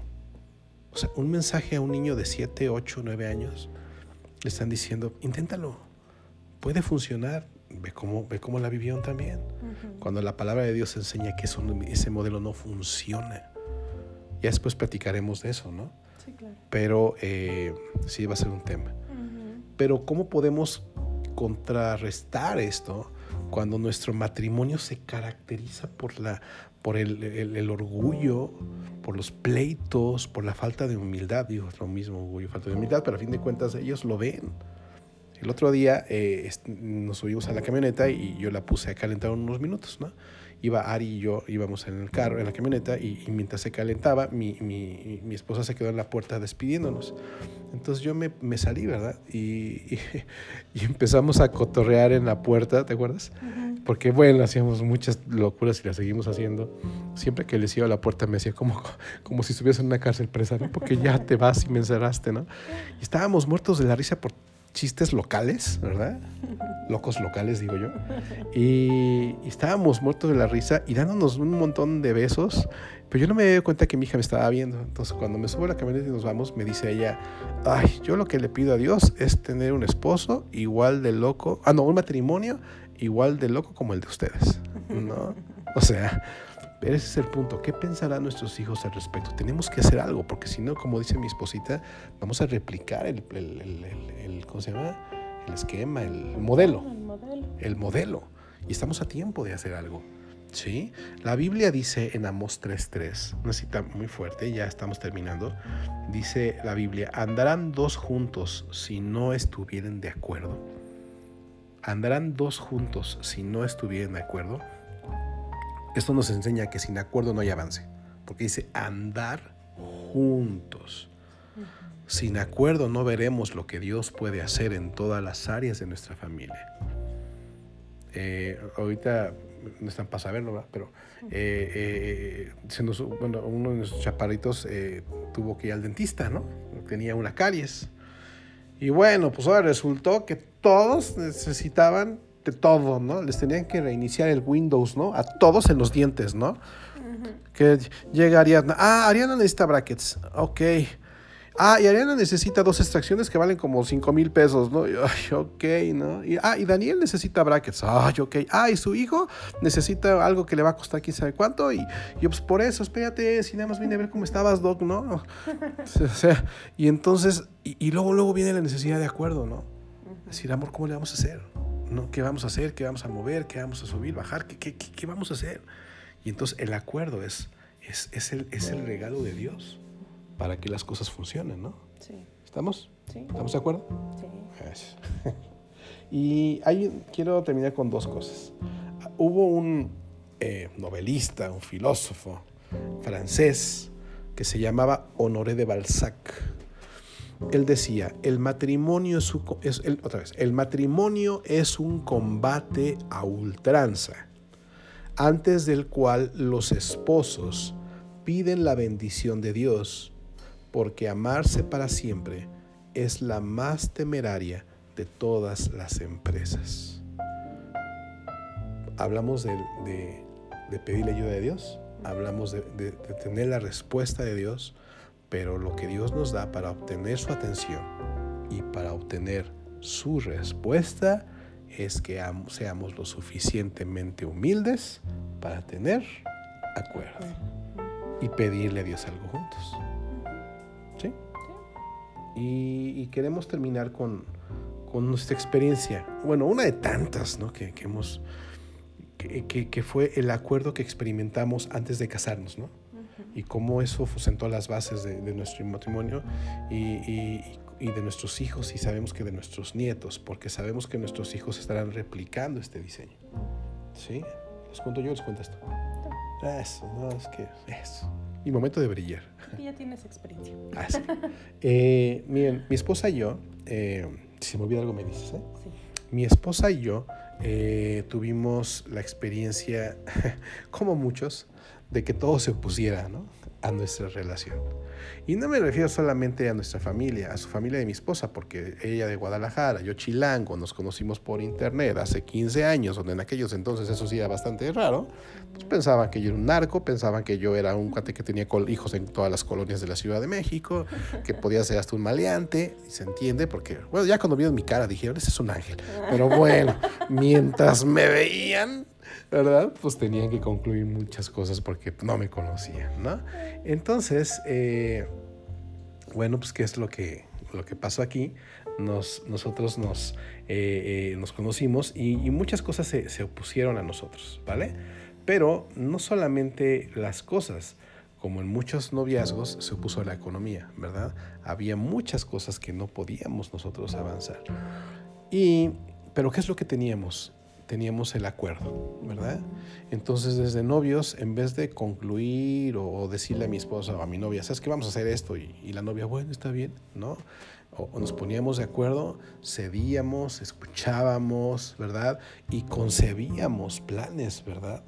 O sea, un mensaje a un niño de 7, 8, 9 años, le están diciendo, inténtalo. Puede funcionar ve cómo, ve cómo la vivieron también. Cuando la palabra de Dios enseña que ese modelo no funciona. Ya después platicaremos de eso, ¿no? Sí, claro. Pero eh, sí va a ser un tema. Pero ¿cómo podemos contrarrestar esto cuando nuestro matrimonio se caracteriza por, la, por el, orgullo, por los pleitos, por la falta de humildad? Digo, es lo mismo, orgullo, falta de humildad, pero a fin de cuentas ellos lo ven. El otro día eh, nos subimos a la camioneta y yo la puse a calentar unos minutos, ¿no? Iba Ari y yo, íbamos en el carro, en la camioneta, y, mientras se calentaba, mi, mi, mi, esposa se quedó en la puerta despidiéndonos. Entonces yo me, me salí, ¿verdad? Y, y, *laughs* empezamos a cotorrear en la puerta, ¿te acuerdas? Porque, bueno, hacíamos muchas locuras y las seguimos haciendo. Siempre que les iba a la puerta me decía como, *laughs* como si estuviese en una cárcel presa, ¿no? Porque ya te vas y me encerraste, ¿no? Y estábamos muertos de la risa por chistes locales, ¿verdad? *laughs* Locos locales, digo yo. Y, estábamos muertos de la risa y dándonos un montón de besos, pero yo no me di cuenta que mi hija me estaba viendo. Entonces, cuando me subo a la camioneta y nos vamos, me dice ella, ay, yo lo que le pido a Dios es tener un esposo igual de loco, ah, no, un matrimonio igual de loco como el de ustedes, ¿no? O sea, ese es el punto. ¿Qué pensarán nuestros hijos al respecto? Tenemos que hacer algo, porque si no, como dice mi esposita, vamos a replicar el, el, ¿cómo se llama? El esquema, el modelo. El modelo. El modelo. Y estamos a tiempo de hacer algo. ¿Sí? La Biblia dice en Amos 3.3, una cita muy fuerte, ya estamos terminando, dice la Biblia, andarán dos juntos si no estuvieran de acuerdo. Andarán dos juntos si no estuvieran de acuerdo. Esto nos enseña que sin acuerdo no hay avance, porque dice andar juntos. Sin acuerdo no veremos lo que Dios puede hacer en todas las áreas de nuestra familia. Eh, ahorita no están para saberlo, ¿verdad? pero eh, eh, bueno, uno de nuestros chaparritos tuvo que ir al dentista, ¿no? Tenía una caries. Y bueno, pues ahora resultó que todos necesitaban de todo, ¿no? Les tenían que reiniciar el Windows, ¿no? A todos en los dientes, ¿no? Que llega Ariana. Ah, Ariana necesita brackets. Ok. Ah, y Ariana necesita dos extracciones que valen como 5 mil pesos, ¿no? Ay, ok, ¿no? Y, ah, y Daniel necesita brackets. Ay, ok. Ah, y su hijo necesita algo que le va a costar quién sabe cuánto. Y yo, pues por eso, espérate, si nada más vine a ver cómo estabas, Doc, ¿no? *laughs* O sea, y entonces, y, luego, luego viene la necesidad de acuerdo, ¿no? Decir, amor, ¿cómo le vamos a hacer? ¿No? ¿Qué vamos a hacer? ¿Qué vamos a mover? ¿Qué vamos a subir, bajar? ¿Qué, qué, qué vamos a hacer? Y entonces el acuerdo es, es, es, el, es el regalo de Dios para que las cosas funcionen, ¿no? Sí. ¿Estamos? Sí. ¿Estamos de acuerdo? Sí. *laughs* y hay, quiero terminar con dos cosas. Hubo un eh, novelista, un filósofo francés que se llamaba Honoré de Balzac él decía, el matrimonio es, otra vez, el matrimonio es un combate a ultranza, antes del cual los esposos piden la bendición de Dios, porque amarse para siempre es la más temeraria de todas las empresas. Hablamos de, pedirle ayuda de Dios, hablamos de tener la respuesta de Dios, pero lo que Dios nos da para obtener su atención y para obtener su respuesta es que seamos lo suficientemente humildes para tener acuerdo y pedirle a Dios algo juntos. ¿Sí? Y, queremos terminar con, nuestra experiencia, bueno, una de tantas ¿no? que, hemos, que, fue el acuerdo que experimentamos antes de casarnos, ¿no? Y cómo eso sentó las bases de, nuestro matrimonio y, de nuestros hijos y sabemos que de nuestros nietos, porque sabemos que nuestros hijos estarán replicando este diseño. ¿Sí? ¿Les cuento yo les cuento esto? Eso, no, es que eso. Y momento de brillar. Y ya tienes experiencia. *laughs* Ah, eh, miren, mi esposa y yo, eh, si me olvida algo me dices, ¿eh? Sí. Mi esposa y yo eh, tuvimos la experiencia, *laughs* como muchos, de que todo se opusiera a nuestra relación. Y no me refiero solamente a nuestra familia, a su familia de mi esposa, porque ella de Guadalajara, yo chilango, nos conocimos por internet hace 15 años, donde en aquellos entonces eso sí era bastante raro, pues pensaban que yo era un narco, pensaban que yo era un cuate que tenía hijos en todas las colonias de la Ciudad de México, que podía ser hasta un maleante, y se entiende, porque, bueno, ya cuando vieron mi cara dijeron, ese es un ángel, pero bueno, mientras me veían, ¿verdad? Pues tenían que concluir muchas cosas porque no me conocían, ¿no? Entonces, eh, bueno, pues qué es lo que, lo que pasó aquí. Nos, nosotros nos, eh, eh, nos conocimos y, muchas cosas se, se, opusieron a nosotros, ¿vale? Pero no solamente las cosas, como en muchos noviazgos, se opuso a la economía, ¿verdad? Había muchas cosas que no podíamos nosotros avanzar. Y, pero ¿qué es lo que teníamos? Teníamos el acuerdo, ¿verdad? Entonces, desde novios, en vez de concluir o, decirle a mi esposa o a mi novia, ¿sabes qué? Vamos a hacer esto. Y, la novia, bueno, está bien, ¿no? O, o, nos poníamos de acuerdo, cedíamos, escuchábamos, ¿verdad? Y concebíamos planes, ¿verdad?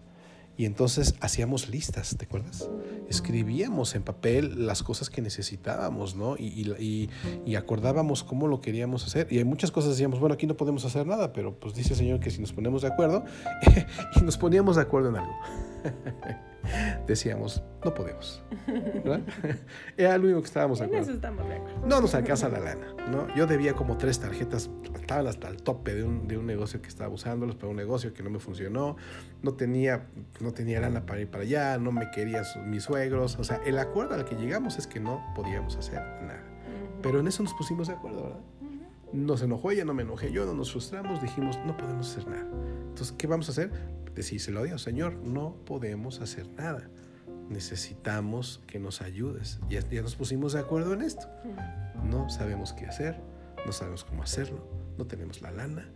Y entonces hacíamos listas, ¿te acuerdas? Escribíamos en papel las cosas que necesitábamos, ¿no? Y, acordábamos cómo lo queríamos hacer. Y hay muchas cosas decíamos, bueno, aquí no podemos hacer nada, pero pues dice el Señor que si nos ponemos de acuerdo, *laughs* y nos poníamos de acuerdo en algo. *laughs* *laughs* decíamos, no podemos. *laughs* Era lo único que estábamos *laughs* de acuerdo. No nos alcanza la lana. ¿no? Yo debía como tres tarjetas, estaban hasta el tope de un, de un negocio que estaba usándolos, para un negocio que no me funcionó. No tenía, no tenía lana para ir para allá, no me querían mis suegros. O sea, el acuerdo al que llegamos es que no podíamos hacer nada. Pero en eso nos pusimos de acuerdo, ¿verdad? Nos enojó ella, no me enojé yo, no nos frustramos, dijimos, no podemos hacer nada. Entonces, ¿qué vamos a hacer? Decírselo a Dios, Señor, no podemos hacer nada. Necesitamos que nos ayudes. Ya, ya nos pusimos de acuerdo en esto. No sabemos qué hacer, no sabemos cómo hacerlo, no tenemos la lana,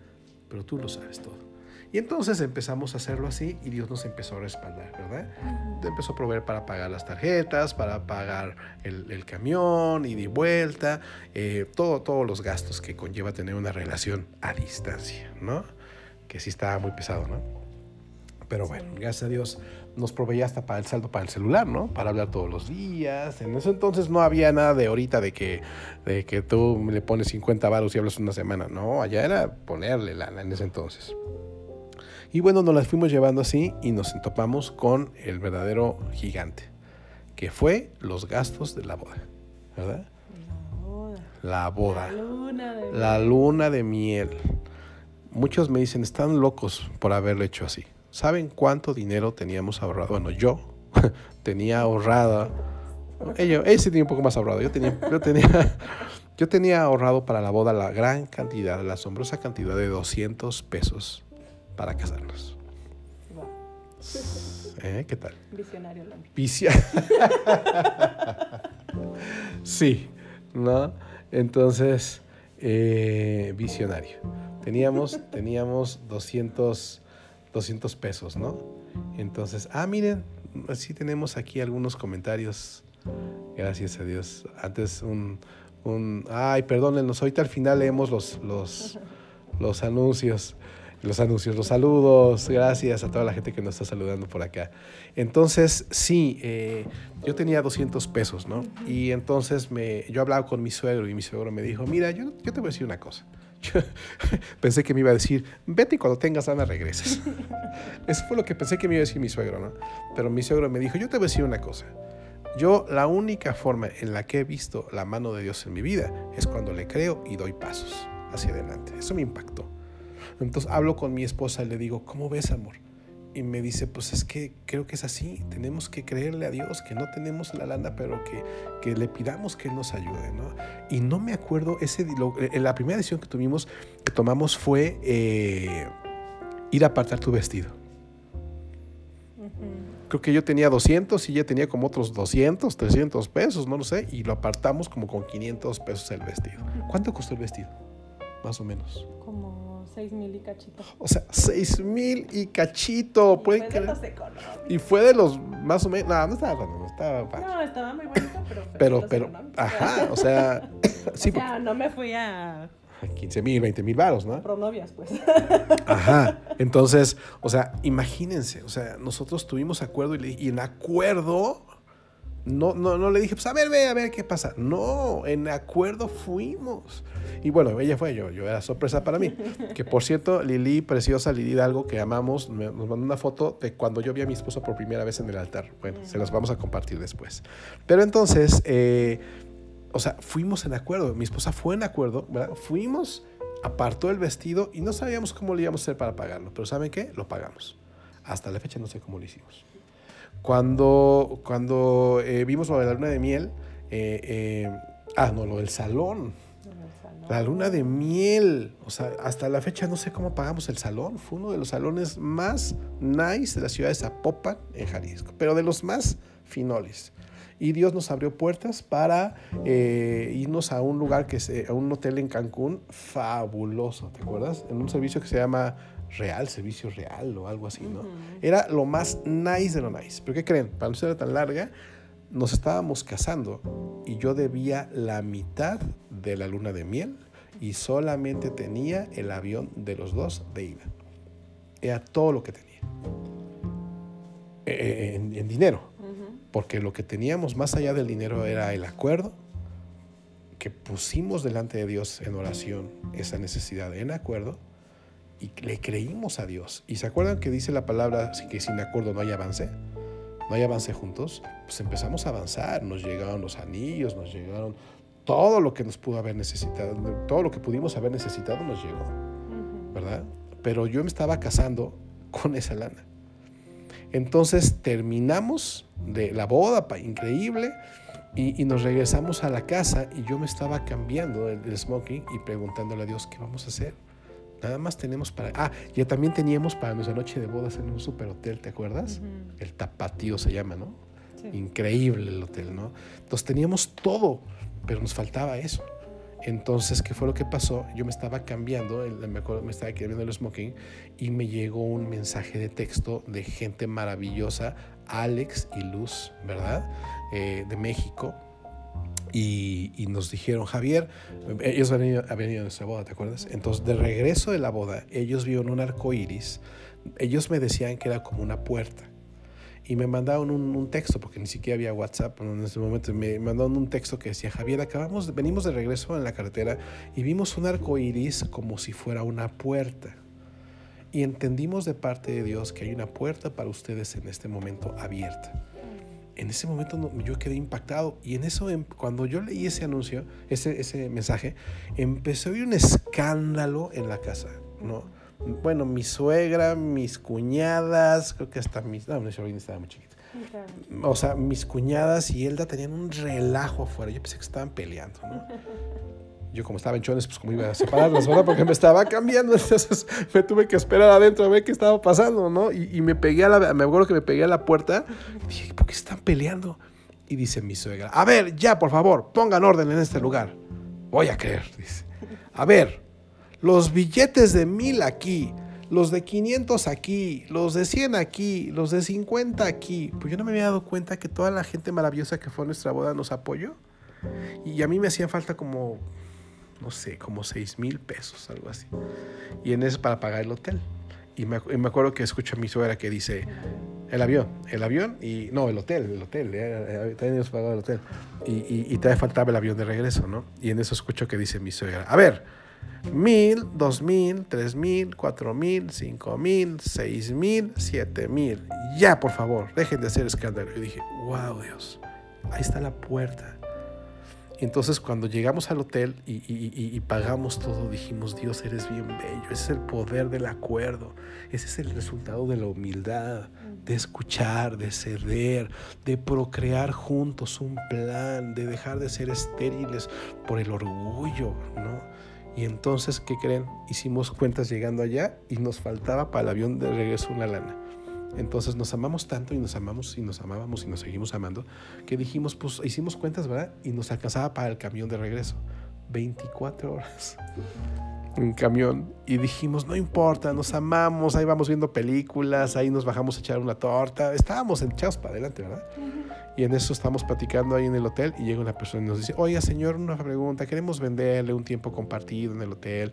pero tú lo sabes todo. Y entonces empezamos a hacerlo así y Dios nos empezó a respaldar, ¿verdad? Empezó a proveer para pagar las tarjetas, para pagar el, camión y de vuelta, eh, todo, todos los gastos que conlleva tener una relación a distancia, ¿no? Que sí estaba muy pesado, ¿no? Pero bueno, gracias a Dios nos proveía hasta para el saldo para el celular, ¿no? Para hablar todos los días. En ese entonces no había nada de ahorita de que, de que tú le pones 50 baros y hablas una semana. No, allá era ponerle lana en ese entonces. Y bueno, nos las fuimos llevando así y nos entopamos con el verdadero gigante, que fue los gastos de la boda, ¿verdad? La boda. La luna de, la luna de miel. Muchos me dicen, están locos por haberlo hecho así. ¿Saben cuánto dinero teníamos ahorrado? Bueno, yo *laughs* tenía ahorrada. Ella, él sí tenía un poco más ahorrado. Yo tenía, yo tenía, *laughs* yo tenía ahorrado para la boda la gran cantidad, la asombrosa cantidad de 200 pesos para casarnos. ¿Eh? ¿Qué tal? Visionario, Visionario. *laughs* sí, ¿no? Entonces, eh, visionario. Teníamos, teníamos 200 200 pesos, ¿no? Entonces, ah, miren, sí tenemos aquí algunos comentarios. Gracias a Dios. Antes un, un ay, perdónenos, ahorita al final leemos los, los, *laughs* los anuncios. Los anuncios, los saludos, gracias a toda la gente que nos está saludando por acá. Entonces, sí, eh, yo tenía 200 pesos, ¿no? Y entonces me, yo hablaba con mi suegro y mi suegro me dijo, mira, yo, yo te voy a decir una cosa. *laughs* pensé que me iba a decir, vete y cuando tengas lana regresas. *laughs* Eso fue lo que pensé que me iba a decir mi suegro, ¿no? Pero mi suegro me dijo, yo te voy a decir una cosa. Yo la única forma en la que he visto la mano de Dios en mi vida es cuando le creo y doy pasos hacia adelante. Eso me impactó. Entonces hablo con mi esposa y le digo, ¿cómo ves, amor? Y me dice, pues es que creo que es así, tenemos que creerle a Dios, que no tenemos la lana, pero que, que le pidamos que Él nos ayude, ¿no? Y no me acuerdo, ese, eh, la primera decisión que tuvimos, que tomamos fue eh, ir a apartar tu vestido. Creo que yo tenía 200 y ella tenía como otros 200, 300 pesos, no lo sé, y lo apartamos como con 500 pesos el vestido. ¿Cuánto costó el vestido? Más o menos. Como 6 mil y cachito. O sea, 6 mil y cachito. Y fue de los Y fue de los más o menos. No, no estaba no estaba No, estaba muy bonito, pero. Pero, pero, ajá, o sea. *laughs* sí, o sea, no me fui a. 15 mil, 20 mil varos, ¿no? Pro novias, pues. *laughs* Ajá. Entonces, o sea, imagínense, o sea, nosotros tuvimos acuerdo y, y en acuerdo no, no, no le dije, pues a ver, ve, a ver qué pasa. No, en acuerdo fuimos. Y bueno, ella fue yo, yo era sorpresa para mí. *laughs* Que por cierto, Lili, preciosa Lili algo que amamos, nos mandó una foto de cuando yo vi a mi esposo por primera vez en el altar. Bueno, se las vamos a compartir después. Pero entonces, eh, o sea, fuimos en acuerdo. Mi esposa fue en acuerdo, ¿verdad? Fuimos apartó el vestido y no sabíamos cómo lo íbamos a hacer para pagarlo, pero ¿saben qué? Lo pagamos. Hasta la fecha no sé cómo lo hicimos. Cuando, cuando eh, vimos de la luna de miel, eh, eh, ah, no, lo del salón. La luna de miel, o sea, hasta la fecha no sé cómo pagamos el salón. Fue uno de los salones más nice de la ciudad de Zapopan, en Jalisco, pero de los más finoles y Dios nos abrió puertas para eh, irnos a un lugar, que es, a un hotel en Cancún fabuloso, ¿te acuerdas? En un servicio que se llama Real, Servicio Real o algo así, ¿no? Era lo más nice de lo nice. ¿Pero qué creen? Para no ser tan larga, nos estábamos casando y yo debía la mitad de la luna de miel y solamente tenía el avión de los dos de ida. Era todo lo que tenía. Eh, en dinero porque lo que teníamos más allá del dinero era el acuerdo, que pusimos delante de Dios en oración esa necesidad en acuerdo y le creímos a Dios. ¿Y se acuerdan que dice la palabra que sin acuerdo no hay avance? No hay avance juntos. Pues empezamos a avanzar, nos llegaron los anillos, nos llegaron todo lo que nos pudo haber necesitado, todo lo que pudimos haber necesitado nos llegó, ¿verdad? Pero yo me estaba casando con esa lana. Entonces terminamos de la boda, increíble, y, nos regresamos a la casa y yo me estaba cambiando el, smoking y preguntándole a Dios, ¿qué vamos a hacer? Nada más tenemos para... Ah, ya también teníamos para nuestra noche de bodas en un super hotel, ¿te acuerdas? El Tapatío se llama, ¿no? Increíble el hotel, ¿no? Entonces teníamos todo, pero nos faltaba eso. Entonces, ¿qué fue lo que pasó? Yo me estaba cambiando, me, me estaba cambiando el smoking y me llegó un mensaje de texto de gente maravillosa, Alex y Luz, ¿verdad? Eh, de México. Y, nos dijeron, Javier, ellos habían venido, venido a nuestra boda, ¿te acuerdas? Entonces, de regreso de la boda, ellos vieron un arco iris. Ellos me decían que era como una puerta y me mandaron un, texto, porque ni siquiera había WhatsApp en ese momento, me mandaron un texto que decía, Javier, acabamos, venimos de regreso en la carretera y vimos un arco iris como si fuera una puerta. Y entendimos de parte de Dios que hay una puerta para ustedes en este momento abierta. En ese momento yo quedé impactado y en eso, em, cuando yo leí ese anuncio, ese, ese mensaje, empezó a haber un escándalo en la casa, ¿no? Bueno, mi suegra, mis cuñadas, creo que hasta mis, no, mi sobrina estaba muy chiquita. O sea, mis cuñadas y Elda tenían un relajo afuera. Yo pensé que estaban peleando, ¿no? *laughs* Yo como estaba en chones, pues como iba a separarlas, ¿verdad? Porque me estaba cambiando, entonces me tuve que esperar adentro a ver qué estaba pasando, ¿no? Y, me pegué a la, me acuerdo que me pegué a la puerta y dije, ¿por qué están peleando? Y dice mi suegra, a ver, ya, por favor, pongan orden en este lugar. Voy a creer, dice. A ver, los billetes de mil aquí, los de 500 aquí, los de 100 aquí, los de 50 aquí. Pues yo no me había dado cuenta que toda la gente maravillosa que fue a nuestra boda nos apoyó. Y a mí me hacían falta como, no sé, como 6 mil pesos, algo así. Y en eso para pagar el hotel. Y me, acuerdo que escucho a mi suegra que dice, el avión, el avión y no, el hotel, el hotel, eh, también el hotel. Y, y, y te faltaba el avión de regreso, ¿no? Y en eso escucho que dice mi suegra, a ver, mil, dos mil, tres mil, cuatro mil, cinco mil, seis mil, siete mil. Ya, por favor, dejen de hacer escándalo. Y dije, wow, Dios, ahí está la puerta. Y entonces cuando llegamos al hotel y, pagamos todo, dijimos, Dios, eres bien bello. Ese es el poder del acuerdo. Ese es el resultado de la humildad, de escuchar, de ceder, de procrear juntos un plan, de dejar de ser estériles por el orgullo, ¿no? Y entonces, ¿qué creen? Hicimos cuentas llegando allá y nos faltaba para el avión de regreso una lana. Entonces nos amamos tanto y nos amamos y nos amábamos y nos seguimos amando que dijimos, pues hicimos cuentas, ¿verdad? Y nos alcanzaba para el camión de regreso. 24 horas en camión y dijimos, no importa, nos amamos, ahí vamos viendo películas, ahí nos bajamos a echar una torta, estábamos echados para adelante, ¿verdad? Y en eso estamos platicando ahí en el hotel y llega una persona y nos dice, oiga señor, una pregunta, queremos venderle un tiempo compartido en el hotel.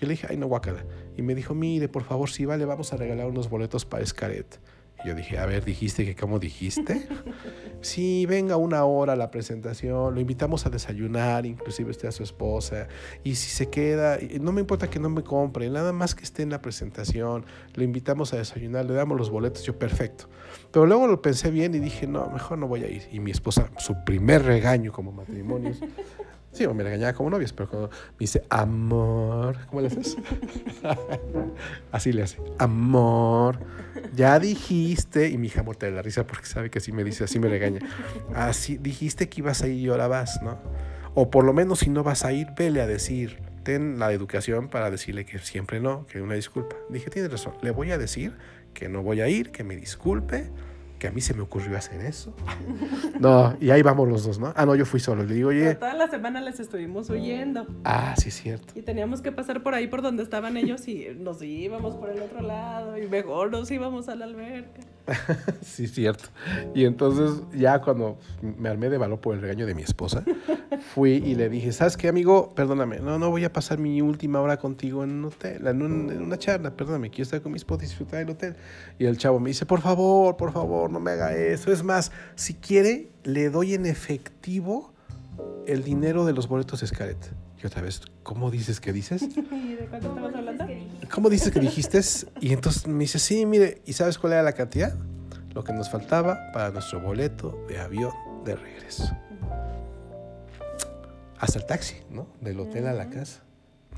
Yo le dije, ay no, guácala. Y me dijo, mire, por favor, si vale, vamos a regalar unos boletos para Escaret. Yo dije, a ver, dijiste que cómo dijiste. *laughs* sí, venga una hora a la presentación, lo invitamos a desayunar, inclusive esté a su esposa. Y si se queda, no me importa que no me compre, nada más que esté en la presentación, lo invitamos a desayunar, le damos los boletos, yo perfecto. Pero luego lo pensé bien y dije, no, mejor no voy a ir. Y mi esposa, su primer regaño como matrimonios, *laughs* Sí, me regañaba como novios, pero cuando me dice amor, ¿cómo le haces? *laughs* así le hace, amor, ya dijiste, y mi hija muerta de la risa porque sabe que así me dice, así me regaña. Así dijiste que ibas a ir y ahora vas, ¿no? O por lo menos si no vas a ir, vele a decir, ten la educación para decirle que siempre no, que una disculpa. Dije, tienes razón, le voy a decir que no voy a ir, que me disculpe que a mí se me ocurrió hacer eso. *laughs* No, y ahí vamos los dos, ¿no? Ah, no, yo fui solo. Le digo, oye. toda la semana les estuvimos huyendo. Ah, sí, es cierto. Y teníamos que pasar por ahí por donde estaban ellos y nos íbamos por el otro lado y mejor nos íbamos a la alberca. *laughs* sí, cierto. Y entonces, ya cuando me armé de valor por el regaño de mi esposa, fui y le dije, ¿sabes qué, amigo? Perdóname, no, no voy a pasar mi última hora contigo en un hotel, en, una charla, perdóname, quiero estar con mi esposa y disfrutar del hotel. Y el chavo me dice, por favor, por favor, no me haga eso. Es más, si quiere, le doy en efectivo el dinero de los boletos de Scarlett. Y otra vez, ¿cómo dices que dices? *laughs* ¿Y de cuánto estamos hablando? ¿Cómo dices que dijiste? Y entonces me dice, sí, mire, ¿y sabes cuál era la cantidad? Lo que nos faltaba para nuestro boleto de avión de regreso. Hasta el taxi, ¿no? Del hotel a la casa.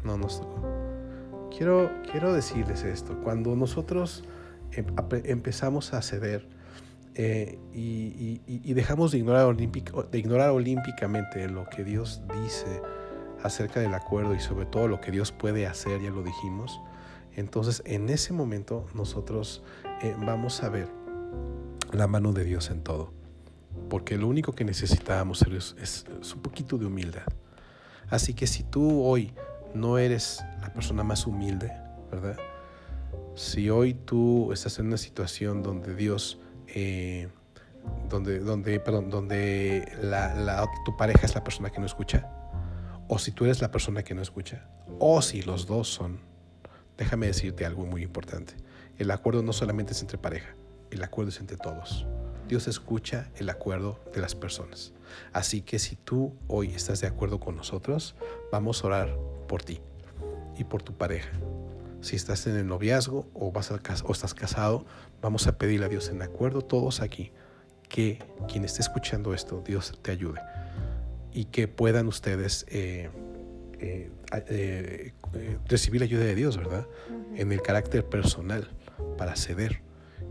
No nos tocó. Quiero, quiero decirles esto. Cuando nosotros em, empezamos a ceder eh, y, dejamos de ignorar, de ignorar olímpicamente lo que Dios dice acerca del acuerdo y sobre todo lo que Dios puede hacer, ya lo dijimos, entonces en ese momento nosotros eh, vamos a ver la mano de Dios en todo, porque lo único que necesitábamos es, es un poquito de humildad. Así que si tú hoy no eres la persona más humilde, ¿verdad? Si hoy tú estás en una situación donde Dios eh, donde, donde, perdón, donde tu pareja es la persona que no escucha, o si tú eres la persona que no escucha, o si los dos son, déjame decirte algo muy importante. El acuerdo no solamente es entre pareja, el acuerdo es entre todos. Dios escucha el acuerdo de las personas. Así que si tú hoy estás de acuerdo con nosotros, vamos a orar por ti y por tu pareja si estás en el noviazgo o, estás casado, vamos a pedirle a Dios en acuerdo todos aquí que quien esté escuchando esto, Dios te ayude y que puedan ustedes eh, eh, eh, recibir la ayuda de Dios, ¿verdad? En el carácter personal para ceder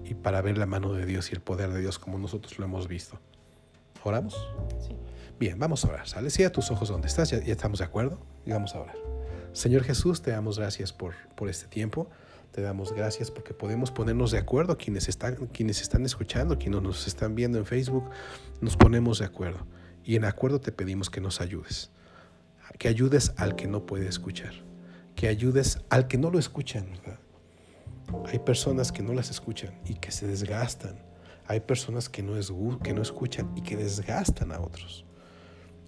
y para ver la mano de Dios y el poder de Dios como nosotros lo hemos visto. ¿Oramos? Sí. Bien, vamos a orar. Sale, cierra tus ojos donde estás, ya, ya estamos de acuerdo y vamos a orar. Señor Jesús, te damos gracias por, por este tiempo. Te damos gracias porque podemos ponernos de acuerdo quienes están, quienes están escuchando, quienes nos están viendo en Facebook, nos ponemos de acuerdo. Y en acuerdo te pedimos que nos ayudes. Que ayudes al que no puede escuchar. Que ayudes al que no lo escuchan, Hay personas que no las escuchan y que se desgastan. Hay personas que no, es, que no escuchan y que desgastan a otros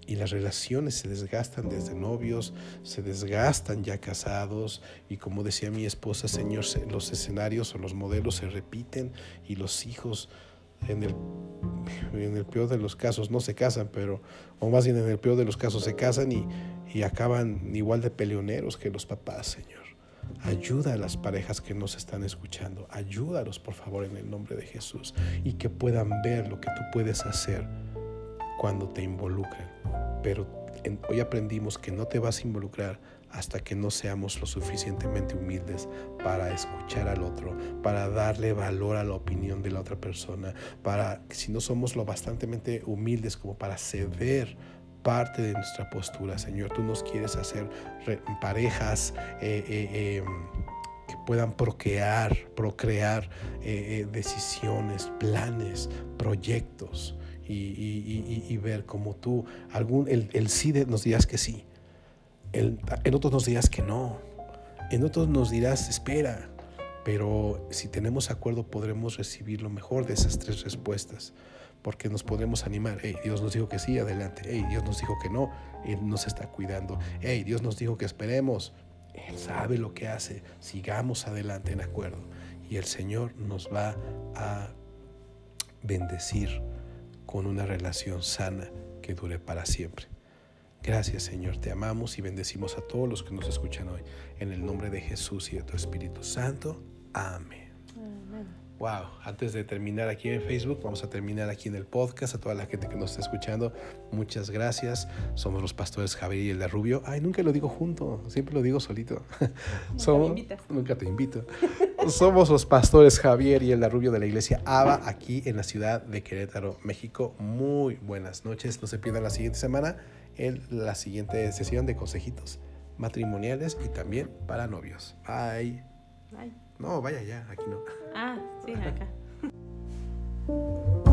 y las relaciones se desgastan desde novios, se desgastan ya casados y como decía mi esposa, Señor, los escenarios o los modelos se repiten y los hijos en el, en el peor de los casos no se casan, pero, o más bien en el peor de los casos se casan y, y acaban igual de peleoneros que los papás, Señor. Ayuda a las parejas que nos están escuchando, ayúdalos por favor en el nombre de Jesús y que puedan ver lo que tú puedes hacer cuando te involucran. Pero hoy aprendimos que no te vas a involucrar hasta que no seamos lo suficientemente humildes para escuchar al otro, para darle valor a la opinión de la otra persona, para si no somos lo bastante humildes como para ceder parte de nuestra postura, Señor, tú nos quieres hacer parejas eh, eh, em, que puedan procrear, procrear eh, decisiones, planes, proyectos y, ver como tú, algún, el, el sí nos dirás que sí, en otros nos dirás que no, en otros nos dirás espera, pero si tenemos acuerdo podremos recibir lo mejor de esas tres respuestas, porque nos podremos animar, hey, Dios nos dijo que sí, adelante, hey, Dios nos dijo que no, Él nos está cuidando, hey, Dios nos dijo que esperemos, Él sabe lo que hace, sigamos adelante en acuerdo y el Señor nos va a bendecir con una relación sana que dure para siempre. Gracias Señor, te amamos y bendecimos a todos los que nos escuchan hoy. En el nombre de Jesús y de tu Espíritu Santo. Amén. Wow, antes de terminar aquí en Facebook, vamos a terminar aquí en el podcast. A toda la gente que nos está escuchando, muchas gracias. Somos los pastores Javier y el de Rubio. Ay, nunca lo digo junto, siempre lo digo solito. Nunca *laughs* Somos, Nunca te invito. Somos los pastores Javier y el de Rubio de la iglesia ABA aquí en la ciudad de Querétaro, México. Muy buenas noches. No se pierdan la siguiente semana en la siguiente sesión de consejitos matrimoniales y también para novios. Bye. Bye. No, vaya ya, aquí no. Ah, sí, acá. *laughs*